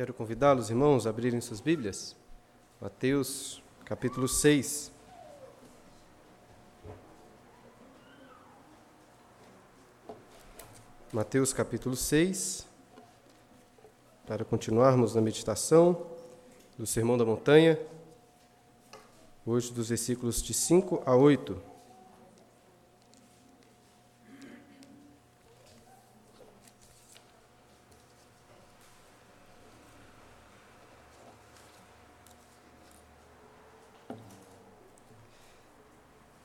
Quero convidá-los, irmãos, a abrirem suas Bíblias. Mateus, capítulo 6. Mateus, capítulo 6. Para continuarmos na meditação do Sermão da Montanha, hoje dos versículos de 5 a 8.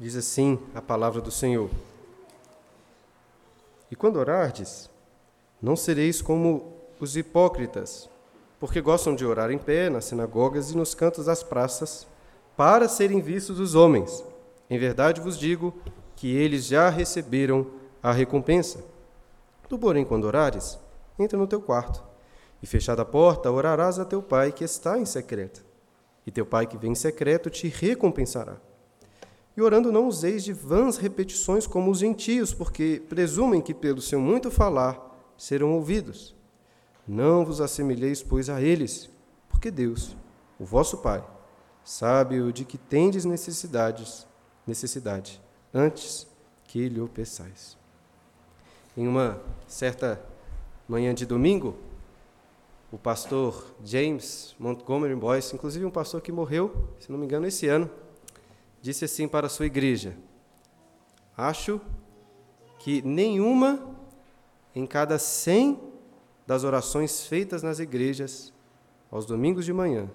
Diz assim a palavra do Senhor: E quando orardes, não sereis como os hipócritas, porque gostam de orar em pé nas sinagogas e nos cantos das praças, para serem vistos dos homens. Em verdade vos digo que eles já receberam a recompensa. Tu, porém, quando orares, entra no teu quarto, e fechada a porta, orarás a teu pai que está em secreto. E teu pai que vem em secreto te recompensará. E orando não useis de vãs repetições como os gentios, porque presumem que pelo seu muito falar serão ouvidos. Não vos assemelheis, pois, a eles, porque Deus, o vosso Pai, sabe o de que tendes necessidades, necessidade, antes que lhe o peçais. Em uma certa manhã de domingo, o pastor James Montgomery Boyce, inclusive um pastor que morreu, se não me engano, esse ano, disse assim para a sua igreja: Acho que nenhuma em cada cem das orações feitas nas igrejas aos domingos de manhã,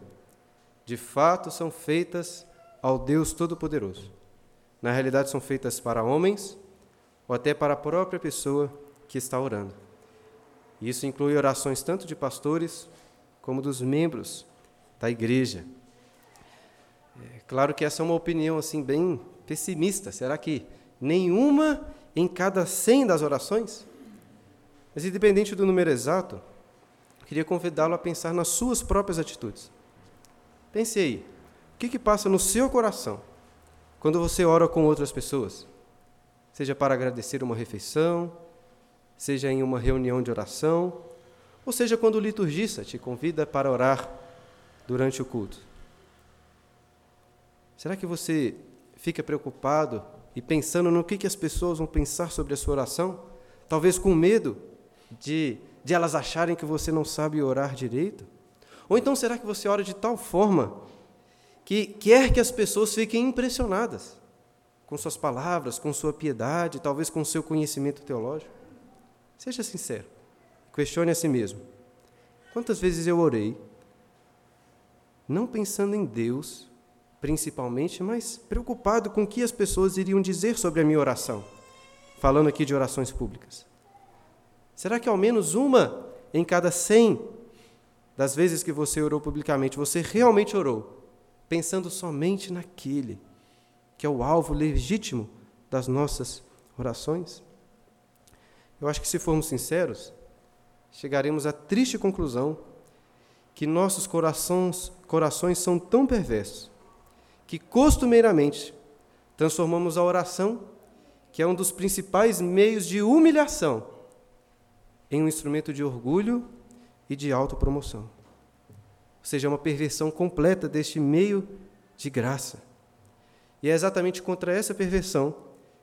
de fato são feitas ao Deus Todo-Poderoso. Na realidade, são feitas para homens ou até para a própria pessoa que está orando. Isso inclui orações tanto de pastores como dos membros da igreja. É, claro que essa é uma opinião assim bem pessimista. Será que nenhuma em cada 100 das orações? Mas independente do número exato, queria convidá-lo a pensar nas suas próprias atitudes. Pense aí, o que, que passa no seu coração quando você ora com outras pessoas? Seja para agradecer uma refeição, seja em uma reunião de oração, ou seja quando o liturgista te convida para orar durante o culto. Será que você fica preocupado e pensando no que, que as pessoas vão pensar sobre a sua oração? Talvez com medo de, de elas acharem que você não sabe orar direito? Ou então será que você ora de tal forma que quer que as pessoas fiquem impressionadas com suas palavras, com sua piedade, talvez com seu conhecimento teológico? Seja sincero, questione a si mesmo. Quantas vezes eu orei, não pensando em Deus, principalmente, mas preocupado com o que as pessoas iriam dizer sobre a minha oração, falando aqui de orações públicas. Será que ao menos uma em cada cem das vezes que você orou publicamente, você realmente orou, pensando somente naquele que é o alvo legítimo das nossas orações? Eu acho que, se formos sinceros, chegaremos à triste conclusão que nossos corações, corações são tão perversos que costumeiramente transformamos a oração, que é um dos principais meios de humilhação, em um instrumento de orgulho e de autopromoção. Ou seja, uma perversão completa deste meio de graça. E é exatamente contra essa perversão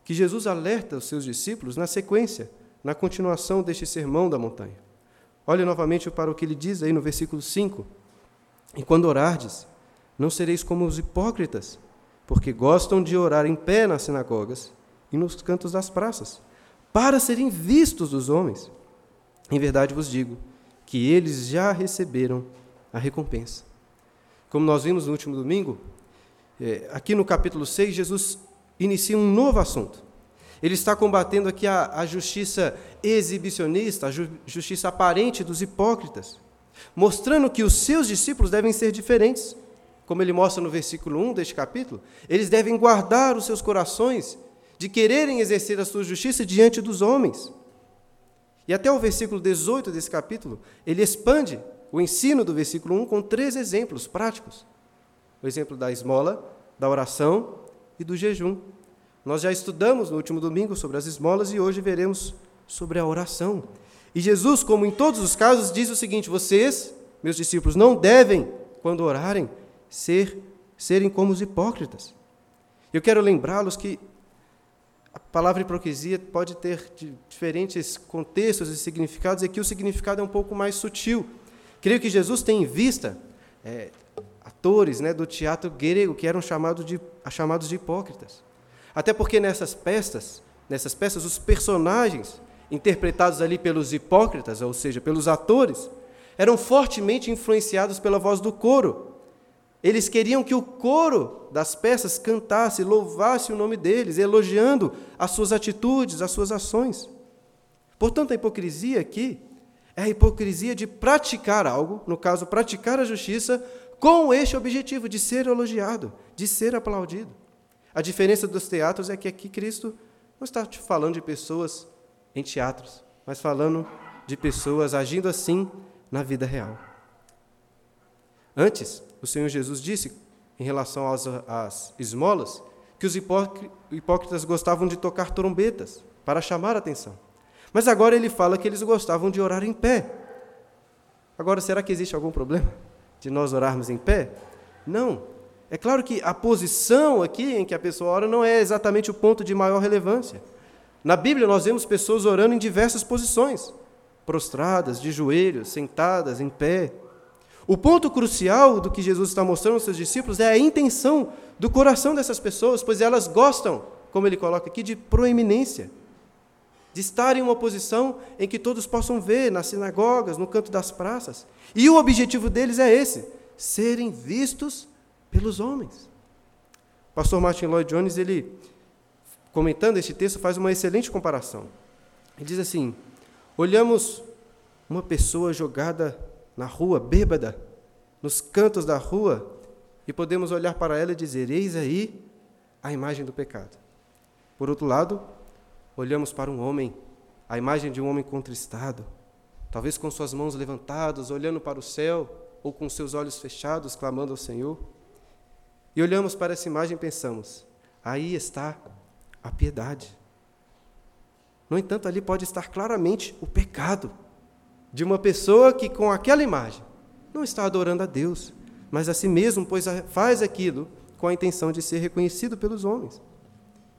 que Jesus alerta os seus discípulos na sequência, na continuação deste sermão da montanha. Olhe novamente para o que ele diz aí no versículo 5. E quando orardes, não sereis como os hipócritas, porque gostam de orar em pé nas sinagogas e nos cantos das praças, para serem vistos dos homens. Em verdade vos digo que eles já receberam a recompensa. Como nós vimos no último domingo, é, aqui no capítulo 6, Jesus inicia um novo assunto. Ele está combatendo aqui a, a justiça exibicionista, a ju, justiça aparente dos hipócritas, mostrando que os seus discípulos devem ser diferentes como ele mostra no versículo 1 deste capítulo, eles devem guardar os seus corações de quererem exercer a sua justiça diante dos homens. E até o versículo 18 desse capítulo, ele expande o ensino do versículo 1 com três exemplos práticos: o exemplo da esmola, da oração e do jejum. Nós já estudamos no último domingo sobre as esmolas e hoje veremos sobre a oração. E Jesus, como em todos os casos, diz o seguinte: vocês meus discípulos, não devem, quando orarem, ser, serem como os hipócritas. Eu quero lembrá-los que a palavra hipocrisia pode ter diferentes contextos e significados, e aqui o significado é um pouco mais sutil. Creio que Jesus tem em vista é, atores né, do teatro grego que eram chamados de, chamados de hipócritas. Até porque nessas peças, nessas peças, os personagens interpretados ali pelos hipócritas, ou seja, pelos atores, eram fortemente influenciados pela voz do coro. Eles queriam que o coro das peças cantasse, louvasse o nome deles, elogiando as suas atitudes, as suas ações. Portanto, a hipocrisia aqui é a hipocrisia de praticar algo, no caso, praticar a justiça, com este objetivo de ser elogiado, de ser aplaudido. A diferença dos teatros é que aqui Cristo não está falando de pessoas em teatros, mas falando de pessoas agindo assim na vida real. Antes, o Senhor Jesus disse, em relação às, às esmolas, que os hipócritas gostavam de tocar trombetas para chamar a atenção. Mas agora ele fala que eles gostavam de orar em pé. Agora, será que existe algum problema de nós orarmos em pé? Não. É claro que a posição aqui em que a pessoa ora não é exatamente o ponto de maior relevância. Na Bíblia, nós vemos pessoas orando em diversas posições: prostradas, de joelhos, sentadas, em pé. O ponto crucial do que Jesus está mostrando aos seus discípulos é a intenção do coração dessas pessoas, pois elas gostam, como ele coloca aqui, de proeminência de estar em uma posição em que todos possam ver, nas sinagogas, no canto das praças. E o objetivo deles é esse: serem vistos pelos homens. O pastor Martin Lloyd Jones, ele, comentando este texto, faz uma excelente comparação. Ele diz assim: olhamos uma pessoa jogada na rua, bêbada, nos cantos da rua, e podemos olhar para ela e dizer: eis aí a imagem do pecado. Por outro lado, olhamos para um homem, a imagem de um homem contristado, talvez com suas mãos levantadas, olhando para o céu, ou com seus olhos fechados, clamando ao Senhor. E olhamos para essa imagem e pensamos: aí está a piedade. No entanto, ali pode estar claramente o pecado de uma pessoa que, com aquela imagem, não está adorando a Deus, mas a si mesmo, pois faz aquilo com a intenção de ser reconhecido pelos homens.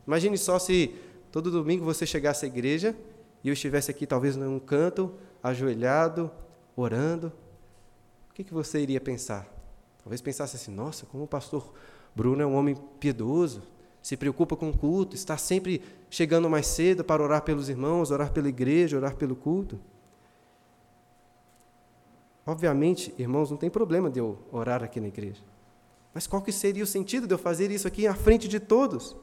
Imagine só se todo domingo você chegasse à igreja e eu estivesse aqui, talvez num canto, ajoelhado, orando, o que, você iria pensar? Talvez pensasse assim: nossa, como o pastor Bruno é um homem piedoso, se preocupa com o culto, está sempre chegando mais cedo para orar pelos irmãos, orar pela igreja, orar pelo culto. Obviamente, irmãos, não tem problema de eu orar aqui na igreja. Mas qual que seria o sentido de eu fazer isso aqui à frente de todos?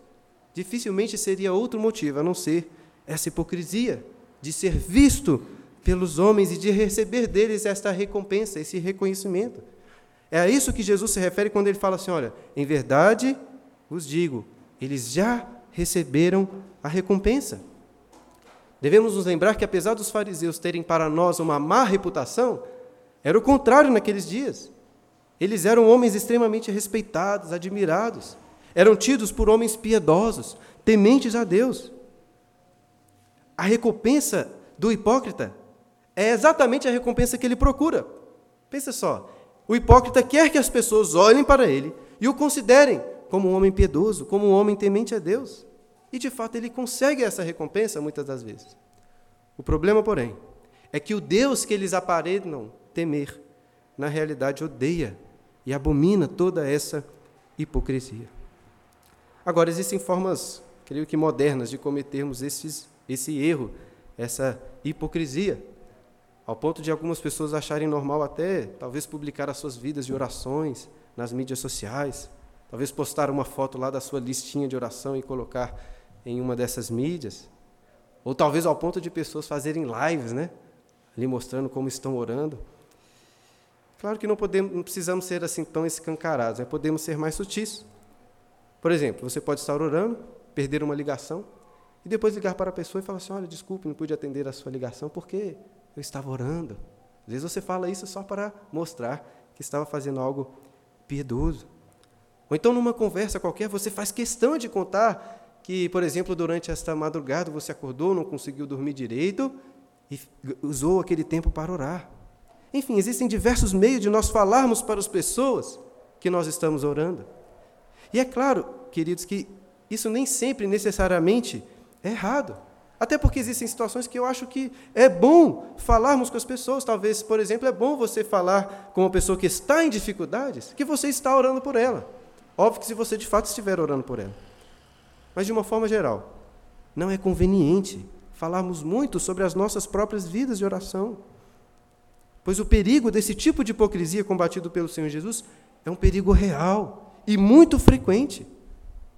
dificilmente seria outro motivo a não ser essa hipocrisia de ser visto pelos homens e de receber deles esta recompensa, esse reconhecimento. É a isso que Jesus se refere quando ele fala assim: olha, em verdade vos digo, eles já receberam a recompensa. Devemos nos lembrar que, apesar dos fariseus terem para nós uma má reputação, era o contrário naqueles dias. Eles eram homens extremamente respeitados, admirados eram tidos por homens piedosos, tementes a Deus. A recompensa do hipócrita é exatamente a recompensa que ele procura. Pensa só, o hipócrita quer que as pessoas olhem para ele e o considerem como um homem piedoso, como um homem temente a Deus. E de fato ele consegue essa recompensa muitas das vezes. O problema, porém, é que o Deus que eles aparentam temer, na realidade odeia e abomina toda essa hipocrisia. Agora, existem formas, creio que modernas, de cometermos esses, esse erro, essa hipocrisia, ao ponto de algumas pessoas acharem normal até, talvez, publicar as suas vidas de orações nas mídias sociais, talvez postar uma foto lá da sua listinha de oração e colocar em uma dessas mídias, ou talvez ao ponto de pessoas fazerem lives, né? Ali mostrando como estão orando. Claro que não, podemos, não precisamos ser assim tão escancarados, né? podemos ser mais sutis. Por exemplo, você pode estar orando, perder uma ligação, e depois ligar para a pessoa e falar assim: olha, desculpe, não pude atender a sua ligação porque eu estava orando. Às vezes você fala isso só para mostrar que estava fazendo algo piedoso. Ou então, numa conversa qualquer, você faz questão de contar que, por exemplo, durante esta madrugada você acordou, não conseguiu dormir direito e usou aquele tempo para orar. Enfim, existem diversos meios de nós falarmos para as pessoas que nós estamos orando. E é claro, queridos, que isso nem sempre necessariamente é errado. Até porque existem situações que eu acho que é bom falarmos com as pessoas. Talvez, por exemplo, é bom você falar com uma pessoa que está em dificuldades, que você está orando por ela. Óbvio que se você de fato estiver orando por ela. Mas de uma forma geral, não é conveniente falarmos muito sobre as nossas próprias vidas de oração. Pois o perigo desse tipo de hipocrisia combatido pelo Senhor Jesus é um perigo real e muito frequente.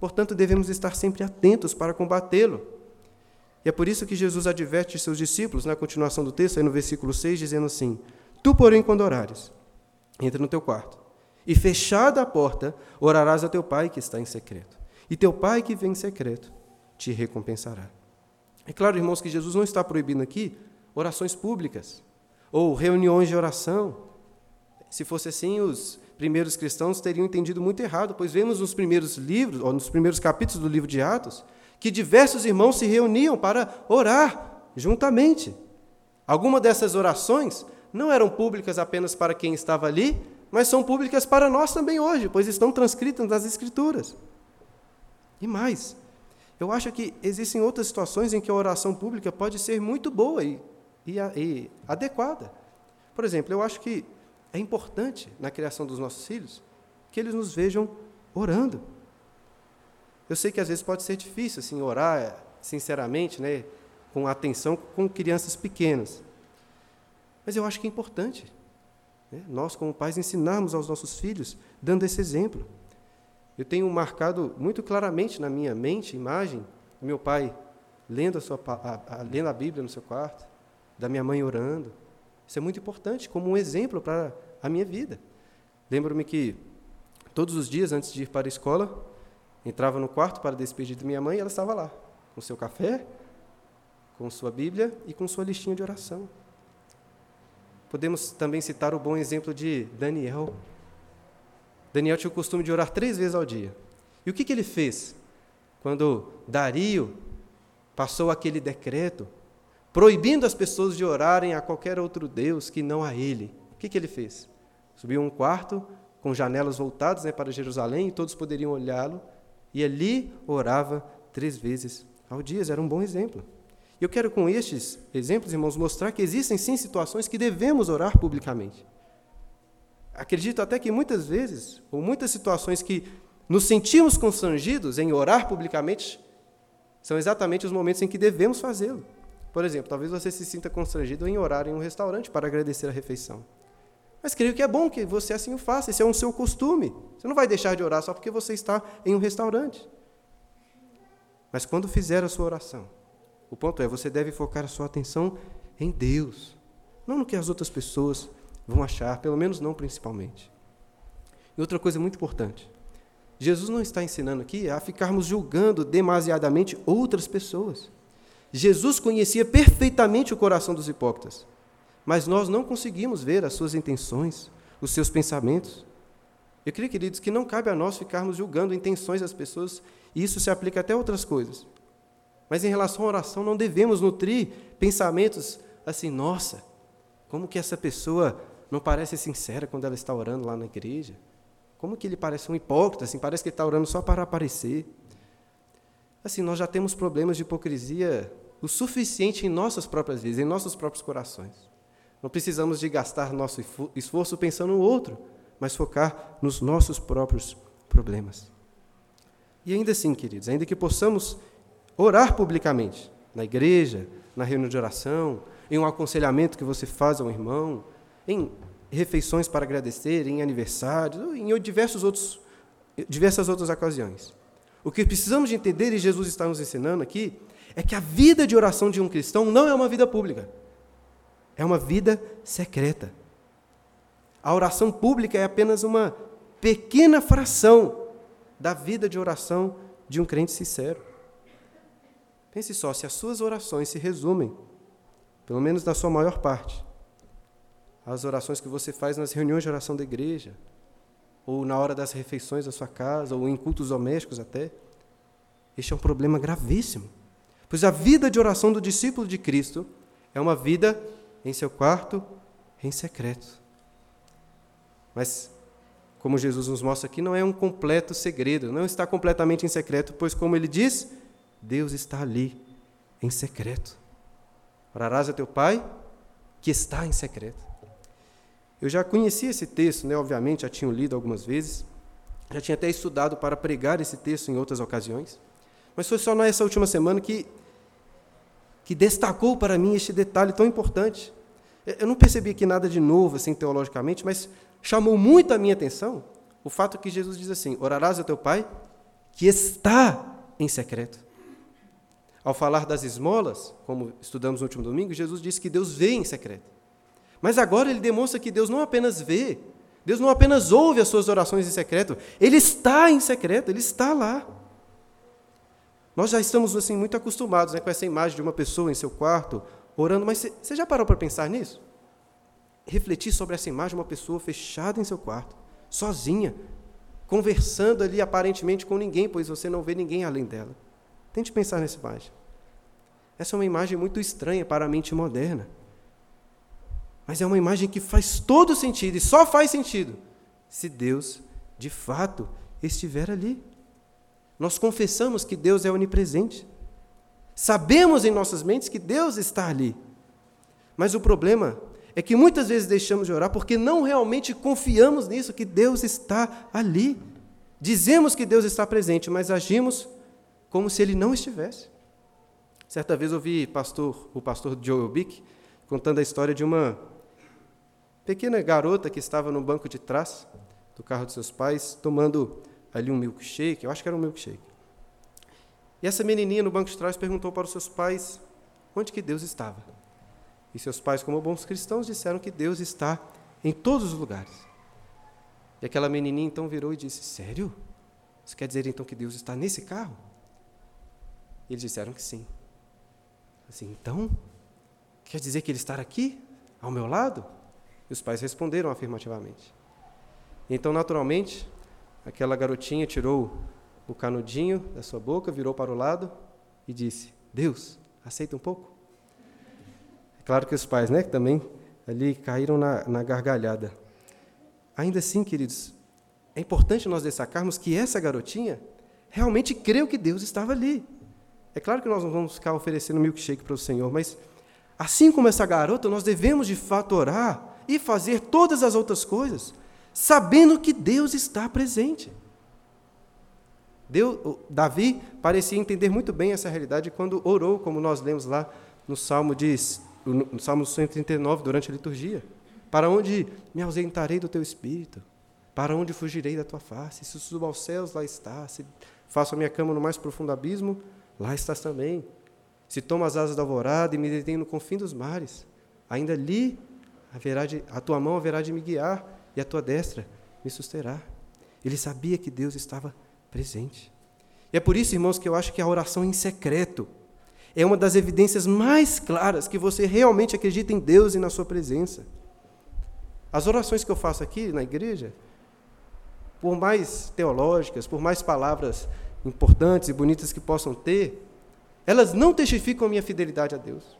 Portanto, devemos estar sempre atentos para combatê-lo. E é por isso que Jesus adverte seus discípulos, na continuação do texto, aí no versículo 6, dizendo assim: Tu, porém, quando orares, entra no teu quarto, e fechada a porta, orarás a teu pai que está em secreto. E teu pai que vem em secreto te recompensará. É claro, irmãos, que Jesus não está proibindo aqui orações públicas ou reuniões de oração. Se fosse assim, os primeiros cristãos teriam entendido muito errado, pois vemos nos primeiros livros, ou nos primeiros capítulos do livro de Atos, que diversos irmãos se reuniam para orar juntamente. Algumas dessas orações não eram públicas apenas para quem estava ali, mas são públicas para nós também hoje, pois estão transcritas nas Escrituras. E mais, eu acho que existem outras situações em que a oração pública pode ser muito boa e, e, e adequada. Por exemplo, eu acho que é importante na criação dos nossos filhos que eles nos vejam orando. Eu sei que às vezes pode ser difícil assim orar sinceramente, né, com atenção com crianças pequenas. Mas eu acho que é importante né, nós como pais ensinarmos aos nossos filhos dando esse exemplo. Eu tenho marcado muito claramente na minha mente imagem do meu pai lendo a, sua, a, a, lendo a Bíblia no seu quarto, da minha mãe orando. Isso é muito importante como um exemplo para a minha vida. Lembro-me que todos os dias antes de ir para a escola, entrava no quarto para despedir de minha mãe e ela estava lá, com seu café, com sua Bíblia e com sua listinha de oração. Podemos também citar o bom exemplo de Daniel, Daniel tinha o costume de orar três vezes ao dia. E o que, que ele fez? Quando Dario passou aquele decreto proibindo as pessoas de orarem a qualquer outro Deus que não a ele, o que, que ele fez? Subiu um quarto com janelas voltadas né, para Jerusalém e todos poderiam olhá-lo, e ali orava três vezes ao dia. Era um bom exemplo. Eu quero, com estes exemplos, irmãos, mostrar que existem sim situações que devemos orar publicamente. Acredito até que muitas vezes, ou muitas situações que nos sentimos constrangidos em orar publicamente, são exatamente os momentos em que devemos fazê-lo. Por exemplo, talvez você se sinta constrangido em orar em um restaurante para agradecer a refeição. Mas creio que é bom que você assim o faça, esse é um seu costume. Você não vai deixar de orar só porque você está em um restaurante. Mas quando fizer a sua oração, o ponto é, você deve focar a sua atenção em Deus, não no que as outras pessoas vão achar, pelo menos não principalmente. E outra coisa muito importante: Jesus não está ensinando aqui a ficarmos julgando demasiadamente outras pessoas. Jesus conhecia perfeitamente o coração dos hipócritas, mas nós não conseguimos ver as suas intenções, os seus pensamentos. Eu creio, queridos, que não cabe a nós ficarmos julgando intenções das pessoas, e isso se aplica até a outras coisas. Mas em relação à oração, não devemos nutrir pensamentos assim, nossa, como que essa pessoa não parece sincera quando ela está orando lá na igreja? Como que ele parece um hipócrita, assim, parece que ele está orando só para aparecer? Assim, nós já temos problemas de hipocrisia o suficiente em nossas próprias vidas, em nossos próprios corações. Não precisamos de gastar nosso esforço pensando no outro, mas focar nos nossos próprios problemas. E ainda assim, queridos, ainda que possamos orar publicamente, na igreja, na reunião de oração, em um aconselhamento que você faz ao irmão, em refeições para agradecer, em aniversários, em diversos outros, diversas outras ocasiões. O que precisamos de entender, e Jesus está nos ensinando aqui, é que a vida de oração de um cristão não é uma vida pública, é uma vida secreta. A oração pública é apenas uma pequena fração da vida de oração de um crente sincero. Pense só, se as suas orações se resumem, pelo menos na sua maior parte, as orações que você faz nas reuniões de oração da igreja, ou na hora das refeições da sua casa, ou em cultos domésticos até. Este é um problema gravíssimo. Pois a vida de oração do discípulo de Cristo é uma vida em seu quarto, em secreto. Mas, como Jesus nos mostra aqui, não é um completo segredo, não está completamente em secreto, pois, como ele diz, Deus está ali, em secreto. Orarás a teu Pai, que está em secreto. Eu já conhecia esse texto, né? obviamente, já tinha lido algumas vezes, já tinha até estudado para pregar esse texto em outras ocasiões, mas foi só nessa última semana que, que destacou para mim este detalhe tão importante. Eu não percebi aqui nada de novo, assim, teologicamente, mas chamou muito a minha atenção o fato que Jesus diz assim: Orarás a teu Pai, que está em secreto. Ao falar das esmolas, como estudamos no último domingo, Jesus disse que Deus vê em secreto. Mas agora ele demonstra que Deus não apenas vê, Deus não apenas ouve as suas orações em secreto, ele está em secreto, ele está lá. Nós já estamos assim muito acostumados né, com essa imagem de uma pessoa em seu quarto orando, mas você já parou para pensar nisso? Refletir sobre essa imagem de uma pessoa fechada em seu quarto, sozinha, conversando ali aparentemente com ninguém, pois você não vê ninguém além dela. Tente pensar nessa imagem. Essa é uma imagem muito estranha para a mente moderna. Mas é uma imagem que faz todo sentido e só faz sentido se Deus, de fato, estiver ali. Nós confessamos que Deus é onipresente. Sabemos em nossas mentes que Deus está ali. Mas o problema é que muitas vezes deixamos de orar porque não realmente confiamos nisso, que Deus está ali. Dizemos que Deus está presente, mas agimos como se ele não estivesse. Certa vez ouvi pastor, o pastor Joel Bick contando a história de uma pequena garota que estava no banco de trás do carro de seus pais, tomando ali um milkshake, eu acho que era um milkshake. E essa menininha no banco de trás perguntou para os seus pais onde que Deus estava. E seus pais, como bons cristãos, disseram que Deus está em todos os lugares. E aquela menininha então virou e disse: Sério? Isso quer dizer então que Deus está nesse carro? E eles disseram que sim. Assim, então, quer dizer que ele está aqui, ao meu lado? E os pais responderam afirmativamente. Então, naturalmente, aquela garotinha tirou o canudinho da sua boca, virou para o lado e disse: Deus, aceita um pouco? É claro que os pais, né, também ali caíram na, na gargalhada. Ainda assim, queridos, é importante nós destacarmos que essa garotinha realmente creu que Deus estava ali. É claro que nós não vamos ficar oferecendo milkshake para o Senhor, mas assim como essa garota, nós devemos de fato orar e fazer todas as outras coisas, sabendo que Deus está presente. Deus, Davi parecia entender muito bem essa realidade quando orou, como nós lemos lá no Salmo, de, no Salmo 139, durante a liturgia. Para onde me ausentarei do teu espírito? Para onde fugirei da tua face? Se subo aos céus, lá está. Se faço a minha cama no mais profundo abismo, lá estás também. Se tomo as asas da alvorada e me detenho no confim dos mares, ainda ali haverá de, a tua mão haverá de me guiar e a tua destra me susterá. Ele sabia que Deus estava presente. E é por isso, irmãos, que eu acho que a oração em secreto é uma das evidências mais claras que você realmente acredita em Deus e na sua presença. As orações que eu faço aqui na igreja, por mais teológicas, por mais palavras importantes e bonitas que possam ter, elas não testificam a minha fidelidade a Deus.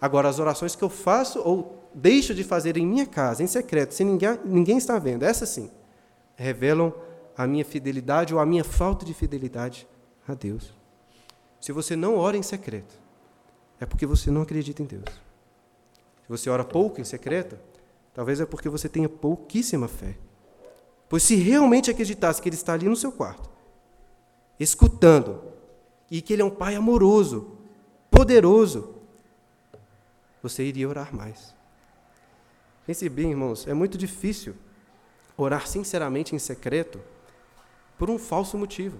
Agora, as orações que eu faço ou deixo de fazer em minha casa, em secreto, sem ninguém, ninguém está vendo, essas sim, revelam a minha fidelidade ou a minha falta de fidelidade a Deus. Se você não ora em secreto, é porque você não acredita em Deus. Se você ora pouco em secreto, talvez é porque você tenha pouquíssima fé. Pois se realmente acreditasse que Ele está ali no seu quarto, escutando, e que Ele é um Pai amoroso, poderoso, você iria orar mais. Pense bem, irmãos, é muito difícil orar sinceramente em secreto por um falso motivo.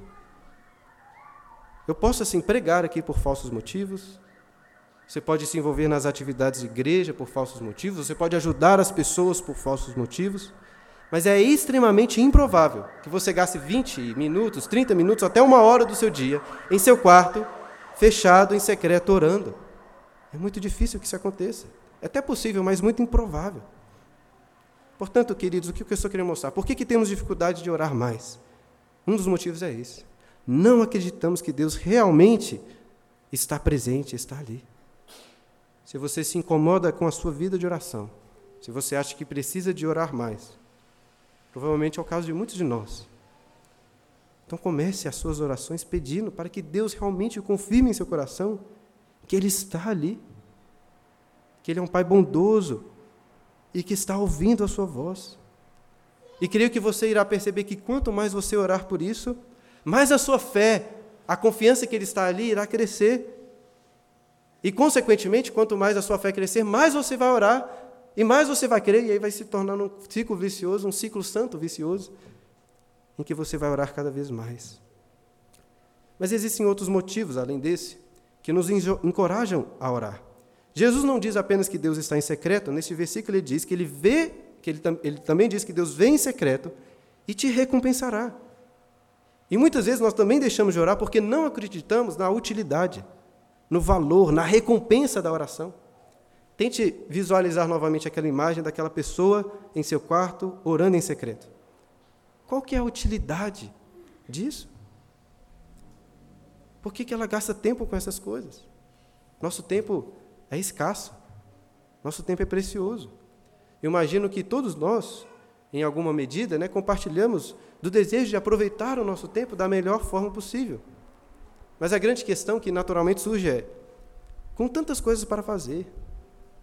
Eu posso, assim, pregar aqui por falsos motivos, você pode se envolver nas atividades de igreja por falsos motivos, você pode ajudar as pessoas por falsos motivos, mas é extremamente improvável que você gaste 20 minutos, 30 minutos, até uma hora do seu dia em seu quarto, fechado em secreto, orando. É muito difícil que isso aconteça. É até possível, mas muito improvável. Portanto, queridos, o que eu estou querendo mostrar? Por que, que temos dificuldade de orar mais? Um dos motivos é esse. Não acreditamos que Deus realmente está presente, está ali. se você se incomoda com a sua vida de oração, se você acha que precisa de orar mais, provavelmente é o caso de muitos de nós. Então comece as suas orações pedindo para que Deus realmente confirme em seu coração que Ele está ali, que Ele é um Pai bondoso e que está ouvindo a sua voz. E creio que você irá perceber que quanto mais você orar por isso, mais a sua fé, a confiança que Ele está ali irá crescer. E, consequentemente, quanto mais a sua fé crescer, mais você vai orar e mais você vai crer, e aí vai se tornando um ciclo vicioso, um ciclo santo vicioso, em que você vai orar cada vez mais. Mas existem outros motivos, além desse, que nos encorajam a orar. Jesus não diz apenas que Deus está em secreto, nesse versículo ele diz que ele vê, que ele, ele também diz que Deus vê em secreto e te recompensará. E muitas vezes nós também deixamos de orar porque não acreditamos na utilidade no valor, na recompensa da oração. Tente visualizar novamente aquela imagem daquela pessoa em seu quarto orando em secreto. Qual que é a utilidade disso? Por que, que ela gasta tempo com essas coisas? Nosso tempo é escasso. Nosso tempo é precioso. Eu imagino que todos nós, em alguma medida, né, compartilhamos do desejo de aproveitar o nosso tempo da melhor forma possível. Mas a grande questão que naturalmente surge é: com tantas coisas para fazer,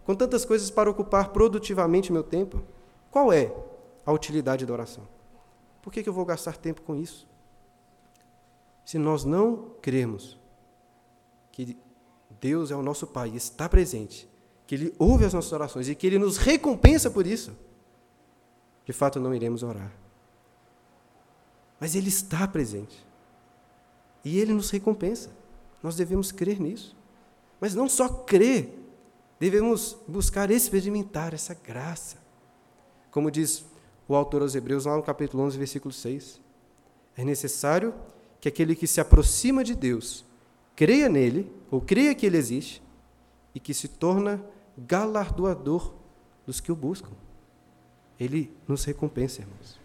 com tantas coisas para ocupar produtivamente meu tempo, qual é a utilidade da oração? Por que, que eu vou gastar tempo com isso? Se nós não cremos que Deus é o nosso Pai está presente, que Ele ouve as nossas orações e que Ele nos recompensa por isso, de fato não iremos orar. Mas Ele está presente. E Ele nos recompensa. Nós devemos crer nisso. Mas não só crer, devemos buscar experimentar essa graça. Como diz o autor aos Hebreus, lá no capítulo 11, versículo 6. É necessário que aquele que se aproxima de Deus creia nele, ou creia que ele existe, e que se torna galardoador dos que o buscam. Ele nos recompensa, irmãos.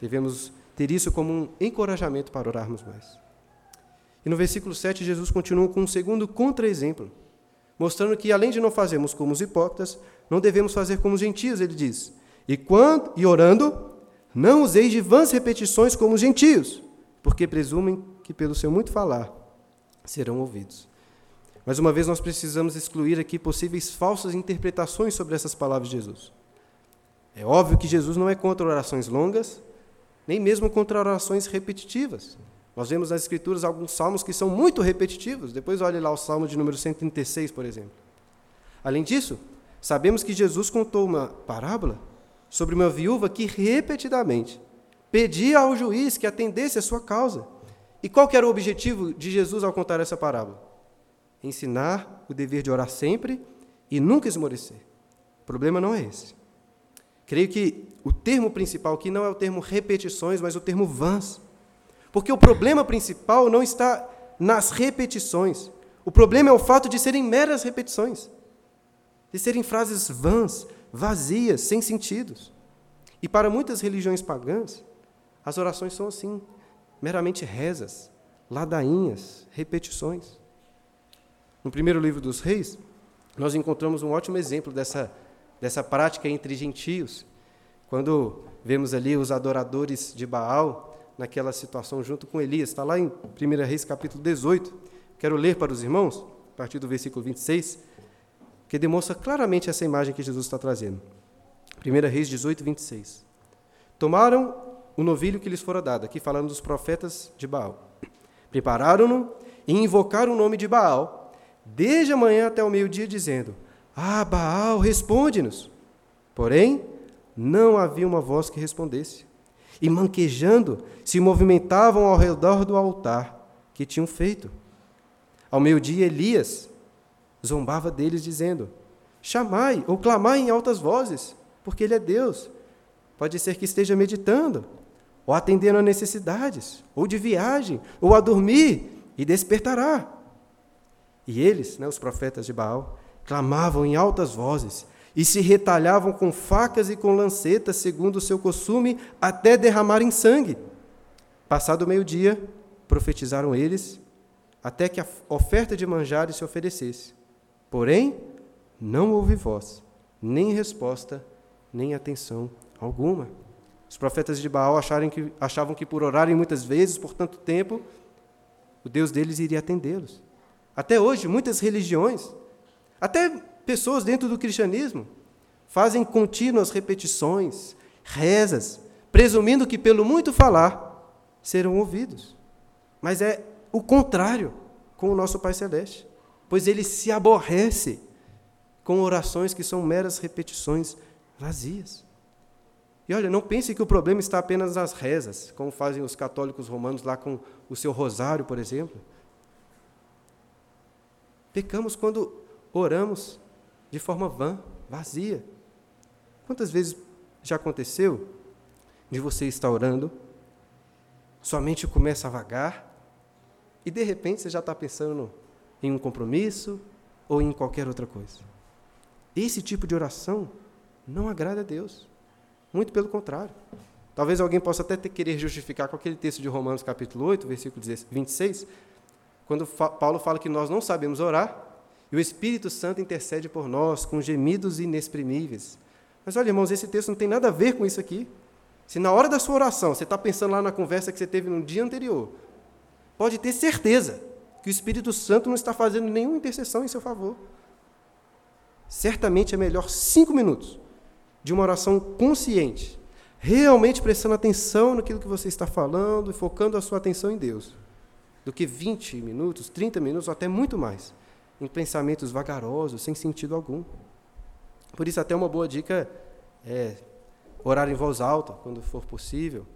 Devemos ter isso como um encorajamento para orarmos mais. E no versículo 7, Jesus continua com um segundo contra-exemplo, mostrando que, além de não fazermos como os hipócritas, não devemos fazer como os gentios, ele diz. E, quando, e orando, não useis de vãs repetições como os gentios, porque presumem que, pelo seu muito falar, serão ouvidos. Mais uma vez, nós precisamos excluir aqui possíveis falsas interpretações sobre essas palavras de Jesus. É óbvio que Jesus não é contra orações longas, nem mesmo contra orações repetitivas. Nós vemos nas Escrituras alguns salmos que são muito repetitivos. Depois olhe lá o salmo de número 136, por exemplo. Além disso, sabemos que Jesus contou uma parábola sobre uma viúva que repetidamente pedia ao juiz que atendesse a sua causa. E qual era o objetivo de Jesus ao contar essa parábola? Ensinar o dever de orar sempre e nunca esmorecer. O problema não é esse. Creio que o termo principal aqui não é o termo repetições, mas o termo vãs. Porque o problema principal não está nas repetições. O problema é o fato de serem meras repetições, de serem frases vãs, vazias, sem sentidos. E para muitas religiões pagãs, as orações são assim, meramente rezas, ladainhas, repetições. No primeiro livro dos Reis, nós encontramos um ótimo exemplo dessa, dessa prática entre gentios, quando vemos ali os adoradores de Baal naquela situação junto com Elias. Está lá em 1 Reis capítulo 18. Quero ler para os irmãos, a partir do versículo 26, que demonstra claramente essa imagem que Jesus está trazendo. 1 Reis 18, 26. Tomaram o novilho que lhes fora dado, aqui falando dos profetas de Baal. Prepararam-no e invocaram o nome de Baal, desde a manhã até o meio-dia, dizendo: Ah, Baal, responde-nos. Porém, não havia uma voz que respondesse e, manquejando, se movimentavam ao redor do altar que tinham feito. Ao meio-dia, Elias zombava deles, dizendo: Chamai ou clamai em altas vozes, porque ele é Deus. Pode ser que esteja meditando, ou atendendo a necessidades, ou de viagem, ou a dormir, e despertará. E eles, né, os profetas de Baal, clamavam em altas vozes e se retalhavam com facas e com lancetas, segundo o seu costume, até derramarem sangue. Passado o meio-dia, profetizaram eles, até que a oferta de manjares se oferecesse. Porém, não houve voz, nem resposta, nem atenção alguma. Os profetas de Baal que, achavam que por orarem muitas vezes, por tanto tempo, o Deus deles iria atendê-los. Até hoje, muitas religiões, até pessoas dentro do cristianismo, fazem contínuas repetições, rezas, presumindo que pelo muito falar serão ouvidos. Mas é o contrário com o nosso Pai Celeste, pois ele se aborrece com orações que são meras repetições vazias. E olha, não pense que o problema está apenas nas rezas, como fazem os católicos romanos lá com o seu rosário, por exemplo. Pecamos quando oramos de forma vã, vazia. Quantas vezes já aconteceu de você estar orando, sua mente começa a vagar, e de repente você já está pensando em um compromisso ou em qualquer outra coisa? Esse tipo de oração não agrada a Deus. Muito pelo contrário. Talvez alguém possa até querer justificar com aquele texto de Romanos capítulo 8, versículo 26, quando Paulo fala que nós não sabemos orar, e o Espírito Santo intercede por nós com gemidos inexprimíveis. Mas olha, irmãos, esse texto não tem nada a ver com isso aqui. Se na hora da sua oração você está pensando lá na conversa que você teve no dia anterior, pode ter certeza que o Espírito Santo não está fazendo nenhuma intercessão em seu favor. Certamente é melhor cinco minutos de uma oração consciente, realmente prestando atenção naquilo que você está falando e focando a sua atenção em Deus, do que 20 minutos, 30 minutos ou até muito mais em pensamentos vagarosos, sem sentido algum. Por isso, até uma boa dica é orar em voz alta, quando for possível.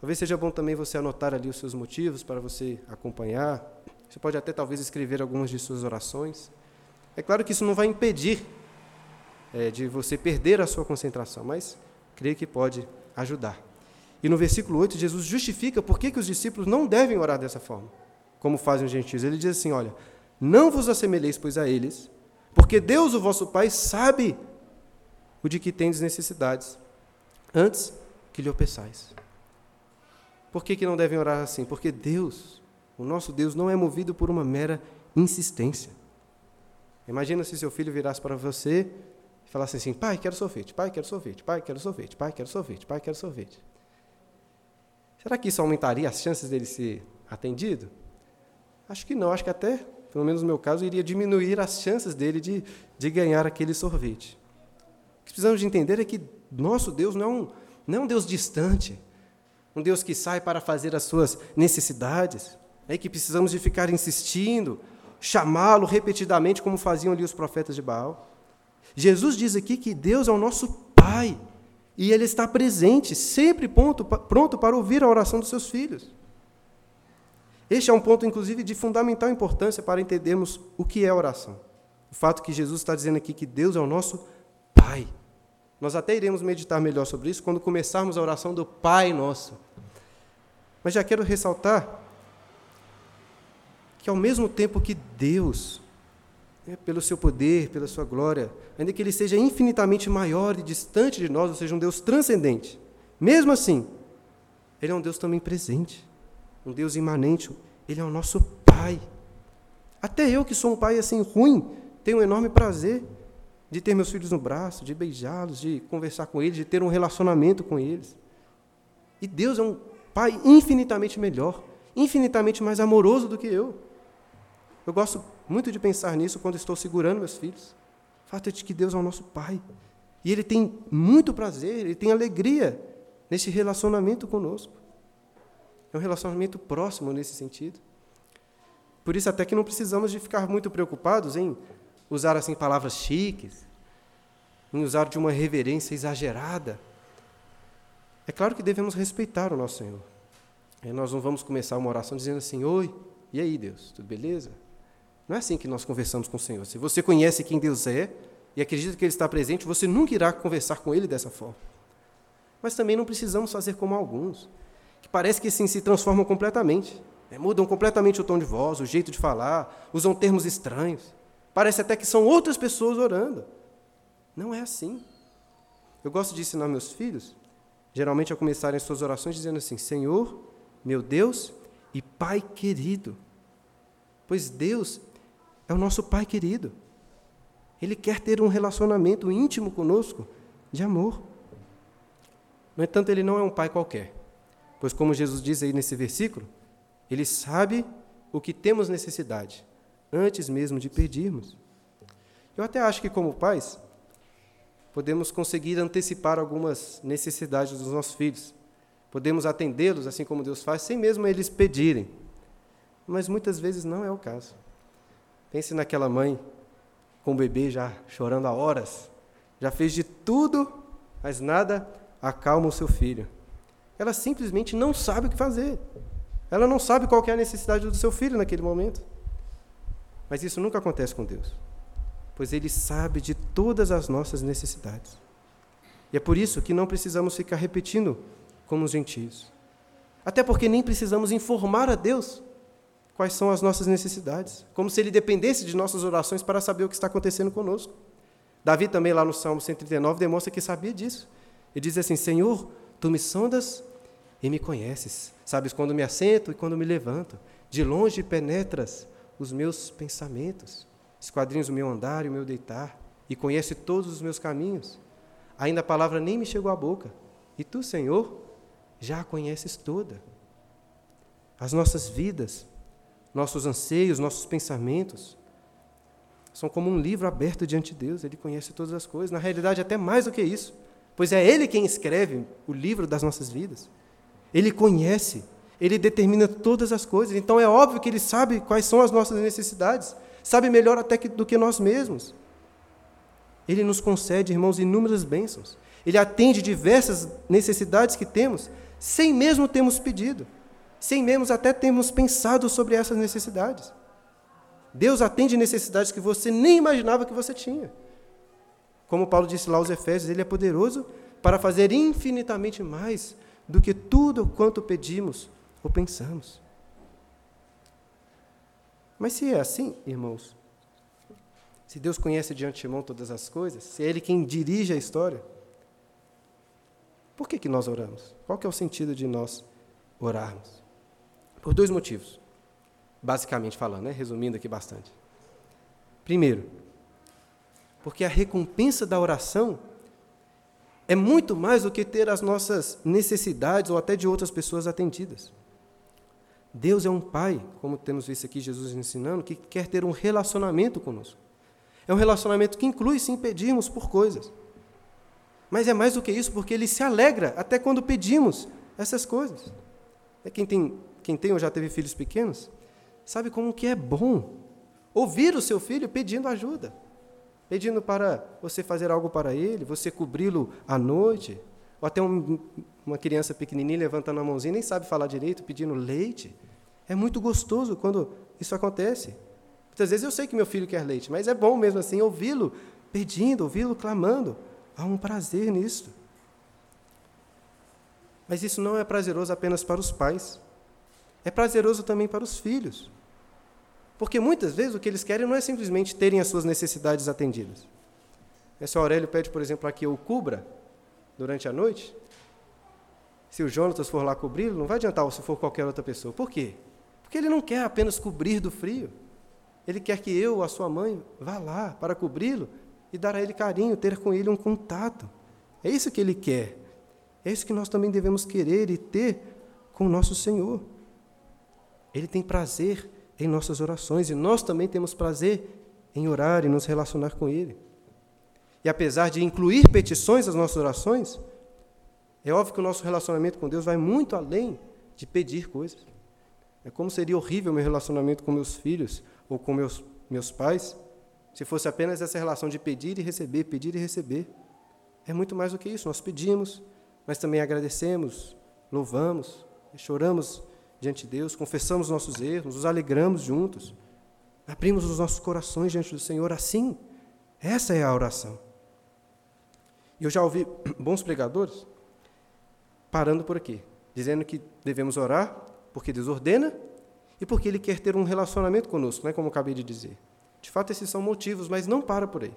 Talvez seja bom também você anotar ali os seus motivos para você acompanhar. Você pode até talvez escrever algumas de suas orações. É claro que isso não vai impedir é, de você perder a sua concentração, mas creio que pode ajudar. E no versículo 8, Jesus justifica por que, os discípulos não devem orar dessa forma, como fazem os gentios. Ele diz assim: olha, não vos assemelheis, pois, a eles, porque Deus, o vosso Pai, sabe o de que tendes necessidades, antes que lhe o peçais. Por que, que não devem orar assim? Porque Deus, o nosso Deus, não é movido por uma mera insistência. Imagina se seu filho virasse para você e falasse assim: pai, quero sorvete, pai, quero sorvete, pai, quero sorvete, pai, quero sorvete, pai, quero sorvete. Será que isso aumentaria as chances dele ser atendido? Acho que não, acho que até, pelo menos no meu caso, iria diminuir as chances dele de, de ganhar aquele sorvete. O que precisamos de entender é que nosso Deus não é um, não é um Deus distante, um Deus que sai para fazer as suas necessidades, é que precisamos de ficar insistindo, chamá-lo repetidamente, como faziam ali os profetas de Baal. Jesus diz aqui que Deus é o nosso Pai e Ele está presente, sempre pronto, pronto para ouvir a oração dos seus filhos. Este é um ponto, inclusive, de fundamental importância para entendermos o que é oração. O fato que Jesus está dizendo aqui que Deus é o nosso Pai. Nós até iremos meditar melhor sobre isso quando começarmos a oração do Pai Nosso. Mas já quero ressaltar que, ao mesmo tempo que Deus né, pelo seu poder, pela sua glória, ainda que ele seja infinitamente maior e distante de nós, ou seja, um Deus transcendente. Mesmo assim, ele é um Deus também presente, um Deus imanente, ele é o nosso Pai. Até eu, que sou um pai assim ruim, tenho um enorme prazer de ter meus filhos no braço, de beijá-los, de conversar com eles, de ter um relacionamento com eles. E Deus é um Pai infinitamente melhor, infinitamente mais amoroso do que eu. Eu gosto muito de pensar nisso quando estou segurando meus filhos. O fato é de que Deus é o nosso Pai. E Ele tem muito prazer, Ele tem alegria nesse relacionamento conosco. É um relacionamento próximo nesse sentido. Por isso, até que não precisamos de ficar muito preocupados em usar assim palavras chiques, em usar de uma reverência exagerada. É claro que devemos respeitar o nosso Senhor. E nós não vamos começar uma oração dizendo assim: Oi, e aí, Deus, tudo beleza? Não é assim que nós conversamos com o Senhor. Se você conhece quem Deus é e acredita que Ele está presente, você nunca irá conversar com Ele dessa forma. Mas também não precisamos fazer como alguns, que parece que sim, se transformam completamente. Né? Mudam completamente o tom de voz, o jeito de falar, usam termos estranhos. Parece até que são outras pessoas orando. Não é assim. Eu gosto de ensinar meus filhos, geralmente a começarem as suas orações dizendo assim: Senhor, meu Deus e Pai querido. Pois Deus é o nosso Pai querido. Ele quer ter um relacionamento íntimo conosco, de amor. No entanto, ele não é um pai qualquer, pois, como Jesus diz aí nesse versículo, ele sabe o que temos necessidade, antes mesmo de pedirmos. Eu até acho que, como pais, podemos conseguir antecipar algumas necessidades dos nossos filhos. Podemos atendê-los assim como Deus faz, sem mesmo eles pedirem. Mas muitas vezes não é o caso. Pense naquela mãe com o bebê já chorando há horas, já fez de tudo, mas nada acalma o seu filho. Ela simplesmente não sabe o que fazer. Ela não sabe qual é a necessidade do seu filho naquele momento. Mas isso nunca acontece com Deus, pois Ele sabe de todas as nossas necessidades. E é por isso que não precisamos ficar repetindo como os gentios. Até porque nem precisamos informar a Deus quais são as nossas necessidades, como se ele dependesse de nossas orações para saber o que está acontecendo conosco. Davi também lá no Salmo 139 demonstra que sabia disso. Ele diz assim: Senhor, tu me sondas e me conheces. Sabes quando me assento e quando me levanto. De longe penetras os meus pensamentos. Esquadrinhos o meu andar e o meu deitar. E conhece todos os meus caminhos. Ainda a palavra nem me chegou à boca. E tu, Senhor, já a conheces toda. As nossas vidas, nossos anseios, nossos pensamentos, são como um livro aberto diante de Deus, ele conhece todas as coisas. Na realidade, até mais do que isso, pois é Ele quem escreve o livro das nossas vidas. Ele conhece, ele determina todas as coisas. Então é óbvio que ele sabe quais são as nossas necessidades, sabe melhor até do que nós mesmos. Ele nos concede, irmãos, inúmeras bênçãos. Ele atende diversas necessidades que temos, sem mesmo termos pedido, sem mesmo até termos pensado sobre essas necessidades. Deus atende necessidades que você nem imaginava que você tinha. Como Paulo disse lá aos Efésios, ele é poderoso para fazer infinitamente mais do que tudo quanto pedimos ou pensamos. Mas se é assim, irmãos, se Deus conhece de antemão todas as coisas, se é Ele quem dirige a história, por que, que nós oramos? Qual que é o sentido de nós orarmos? Por dois motivos, basicamente falando, né? resumindo aqui bastante. Primeiro, porque a recompensa da oração é muito mais do que ter as nossas necessidades ou até de outras pessoas atendidas. Deus é um Pai, como temos visto aqui Jesus ensinando, que quer ter um relacionamento conosco. É um relacionamento que inclui sim pedirmos por coisas. Mas é mais do que isso, porque Ele se alegra até quando pedimos essas coisas. É quem tem, quem tem ou já teve filhos pequenos, sabe como que é bom ouvir o seu filho pedindo ajuda pedindo para você fazer algo para ele, você cobri-lo à noite, ou até um, uma criança pequenininha levantando a mãozinha, nem sabe falar direito, pedindo leite. É muito gostoso quando isso acontece. Muitas vezes eu sei que meu filho quer leite, mas é bom mesmo assim ouvi-lo pedindo, ouvi-lo clamando. Há um prazer nisso. Mas isso não é prazeroso apenas para os pais. É prazeroso também para os filhos. Porque muitas vezes o que eles querem não é simplesmente terem as suas necessidades atendidas. Se o Aurélio pede, por exemplo, aqui eu cubra durante a noite, se o Jonatas for lá cobri-lo, não vai adiantar se for qualquer outra pessoa. Por quê? Porque ele não quer apenas cobrir do frio. Ele quer que eu, a sua mãe, vá lá para cobri-lo e dar a ele carinho, ter com ele um contato. É isso que ele quer. É isso que nós também devemos querer e ter com o nosso Senhor. Ele tem prazer em nossas orações e nós também temos prazer em orar e nos relacionar com Ele. E apesar de incluir petições nas nossas orações, é óbvio que o nosso relacionamento com Deus vai muito além de pedir coisas. É como seria horrível meu relacionamento com meus filhos ou com meus, meus pais se fosse apenas essa relação de pedir e receber, pedir e receber. É muito mais do que isso. Nós pedimos, mas também agradecemos, louvamos, choramos diante de Deus, confessamos nossos erros, nos alegramos juntos, abrimos os nossos corações diante do Senhor. Assim, essa é a oração. E eu já ouvi bons pregadores parando por aqui, dizendo que devemos orar porque Deus ordena e porque Ele quer ter um relacionamento conosco, não é como eu acabei de dizer. De fato, esses são motivos, mas não para por aí.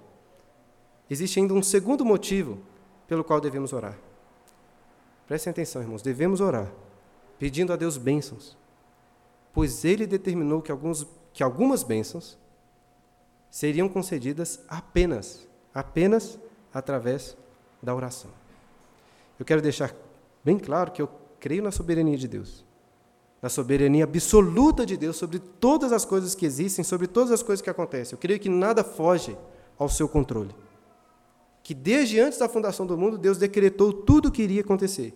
Existe ainda um segundo motivo pelo qual devemos orar. Prestem atenção, irmãos, devemos orar pedindo a Deus bênçãos, pois Ele determinou que, alguns, que algumas bênçãos seriam concedidas apenas, apenas através da oração. Eu quero deixar bem claro que eu creio na soberania de Deus, na soberania absoluta de Deus sobre todas as coisas que existem, sobre todas as coisas que acontecem. Eu creio que nada foge ao seu controle. Que desde antes da fundação do mundo, Deus decretou tudo o que iria acontecer.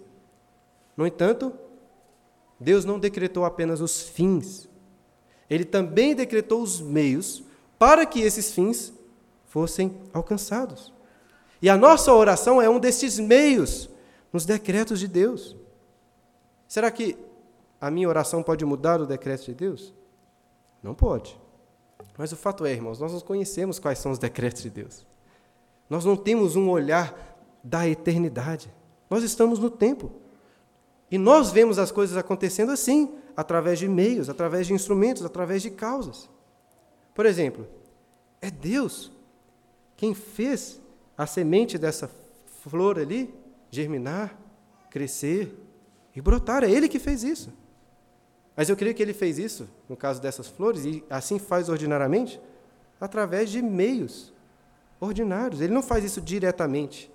No entanto, Deus não decretou apenas os fins, ele também decretou os meios para que esses fins fossem alcançados. E a nossa oração é um desses meios nos decretos de Deus. Será que a minha oração pode mudar o decreto de Deus? Não pode. Mas o fato é, irmãos, nós não conhecemos quais são os decretos de Deus. Nós não temos um olhar da eternidade. Nós estamos no tempo. E nós vemos as coisas acontecendo assim, através de meios, através de instrumentos, através de causas. Por exemplo, é Deus quem fez a semente dessa flor ali germinar, crescer e brotar. É Ele que fez isso. Mas eu creio que Ele fez isso, no caso dessas flores, e assim faz ordinariamente, através de meios ordinários. Ele não faz isso diretamente,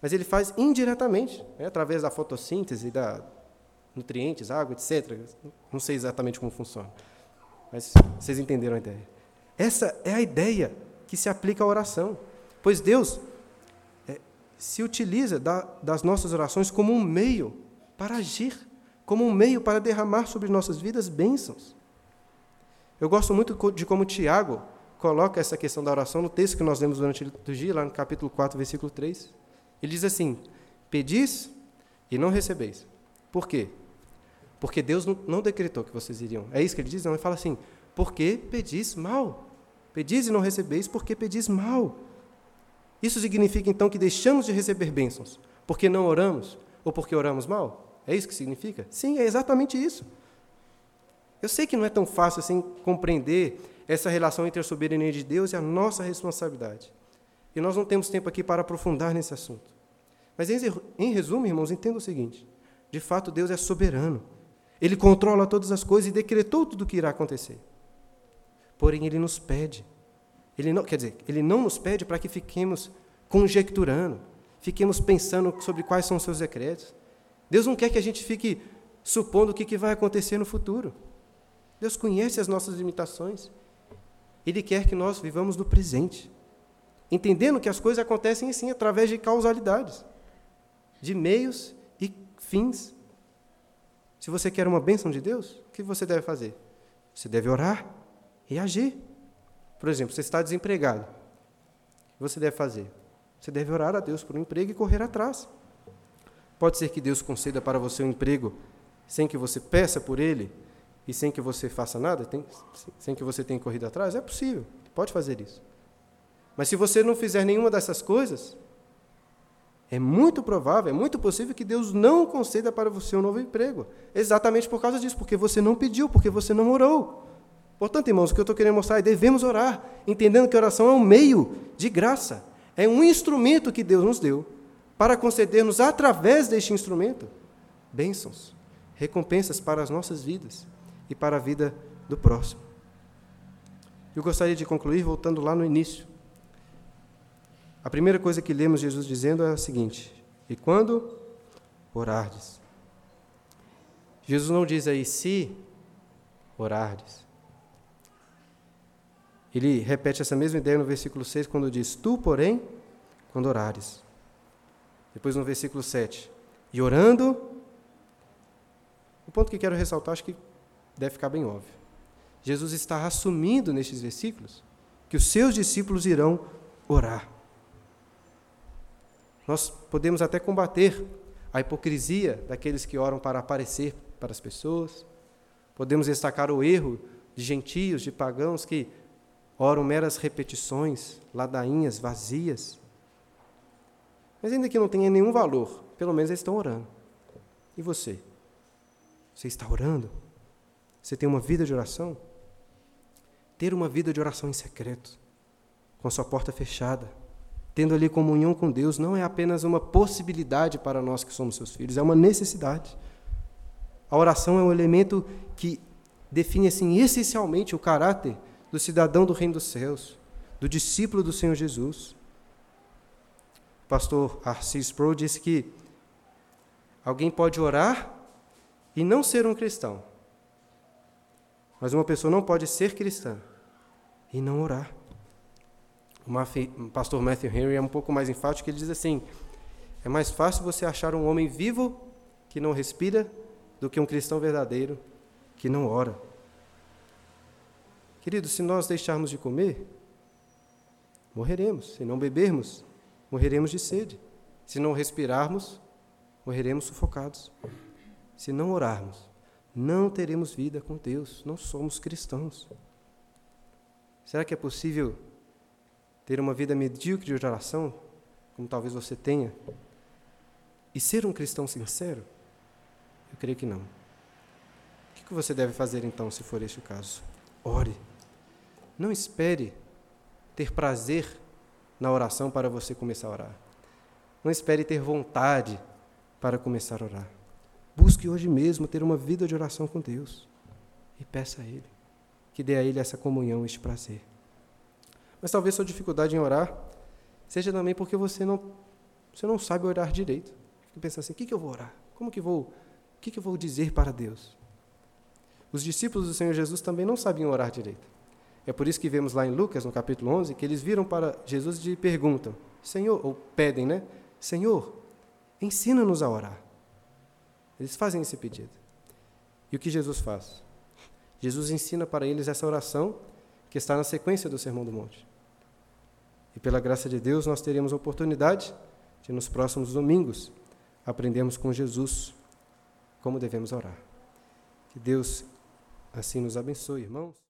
mas ele faz indiretamente, né, através da fotossíntese, da nutrientes, água, etc. Não sei exatamente como funciona, mas vocês entenderam a ideia. Essa é a ideia que se aplica à oração, pois Deus é, se utiliza da, das nossas orações como um meio para agir, como um meio para derramar sobre nossas vidas bênçãos. Eu gosto muito de como Tiago coloca essa questão da oração no texto que nós lemos durante o dia, lá no capítulo 4, versículo 3. Ele diz assim: Pedis e não recebeis. Por quê? Porque Deus não decretou que vocês iriam. É isso que ele diz? Não, ele fala assim: porque pedis mal. Pedis e não recebeis, porque pedis mal. Isso significa então que deixamos de receber bênçãos porque não oramos ou porque oramos mal? É isso que significa? Sim, é exatamente isso. Eu sei que não é tão fácil assim compreender essa relação entre a soberania de Deus e a nossa responsabilidade. E nós não temos tempo aqui para aprofundar nesse assunto. Mas, em resumo, irmãos, entenda o seguinte: de fato, Deus é soberano. Ele controla todas as coisas e decretou tudo o que irá acontecer. Porém, ele nos pede. Ele não, quer dizer, ele não nos pede para que fiquemos conjecturando, fiquemos pensando sobre quais são os seus decretos. Deus não quer que a gente fique supondo o que vai acontecer no futuro. Deus conhece as nossas limitações. Ele quer que nós vivamos no presente, entendendo que as coisas acontecem assim através de causalidades, de meios e fins. Se você quer uma bênção de Deus, o que você deve fazer? Você deve orar e agir. Por exemplo, você está desempregado. O que você deve fazer? Você deve orar a Deus por um emprego e correr atrás. Pode ser que Deus conceda para você um emprego sem que você peça por ele e sem que você faça nada, tem, sem que você tenha corrido atrás? É possível, pode fazer isso. Mas se você não fizer nenhuma dessas coisas, é muito provável, é muito possível que Deus não conceda para você um novo emprego. Exatamente por causa disso, porque você não pediu, porque você não orou. Portanto, irmãos, o que eu estou querendo mostrar é devemos orar, entendendo que a oração é um meio de graça, é um instrumento que Deus nos deu para conceder-nos, através deste instrumento, bênçãos, recompensas para as nossas vidas e para a vida do próximo. Eu gostaria de concluir voltando lá no início. A primeira coisa que lemos Jesus dizendo é a seguinte: E quando orardes? Jesus não diz aí se orardes. Ele repete essa mesma ideia no versículo 6, quando diz: Tu, porém, quando orares. Depois no versículo 7, e orando. O ponto que quero ressaltar, acho que deve ficar bem óbvio. Jesus está assumindo nestes versículos que os seus discípulos irão orar. Nós podemos até combater a hipocrisia daqueles que oram para aparecer para as pessoas. Podemos destacar o erro de gentios, de pagãos que oram meras repetições, ladainhas vazias. Mas ainda que não tenha nenhum valor, pelo menos eles estão orando. E você? Você está orando? Você tem uma vida de oração? Ter uma vida de oração em secreto, com a sua porta fechada tendo ali comunhão com Deus, não é apenas uma possibilidade para nós que somos seus filhos, é uma necessidade. A oração é um elemento que define assim essencialmente o caráter do cidadão do reino dos céus, do discípulo do Senhor Jesus. O pastor Arcis Pro disse que alguém pode orar e não ser um cristão. Mas uma pessoa não pode ser cristã e não orar. O pastor Matthew Henry é um pouco mais enfático, ele diz assim: é mais fácil você achar um homem vivo que não respira do que um cristão verdadeiro que não ora. Querido, se nós deixarmos de comer, morreremos. Se não bebermos, morreremos de sede. Se não respirarmos, morreremos sufocados. Se não orarmos, não teremos vida com Deus. Não somos cristãos. Será que é possível ter uma vida medíocre de oração, como talvez você tenha, e ser um cristão sincero? Eu creio que não. O que você deve fazer então, se for este o caso? Ore. Não espere ter prazer na oração para você começar a orar. Não espere ter vontade para começar a orar. Busque hoje mesmo ter uma vida de oração com Deus e peça a Ele que dê a Ele essa comunhão, este prazer. Mas talvez sua dificuldade em orar seja também porque você não, você não sabe orar direito. Fica pensando assim: o que, que eu vou orar? Como que vou? O que, que eu vou dizer para Deus? Os discípulos do Senhor Jesus também não sabiam orar direito. É por isso que vemos lá em Lucas, no capítulo 11, que eles viram para Jesus e perguntam: Senhor, ou pedem, né? Senhor, ensina-nos a orar. Eles fazem esse pedido. E o que Jesus faz? Jesus ensina para eles essa oração que está na sequência do Sermão do Monte. E pela graça de Deus, nós teremos a oportunidade de, nos próximos domingos, aprendermos com Jesus como devemos orar. Que Deus assim nos abençoe, irmãos.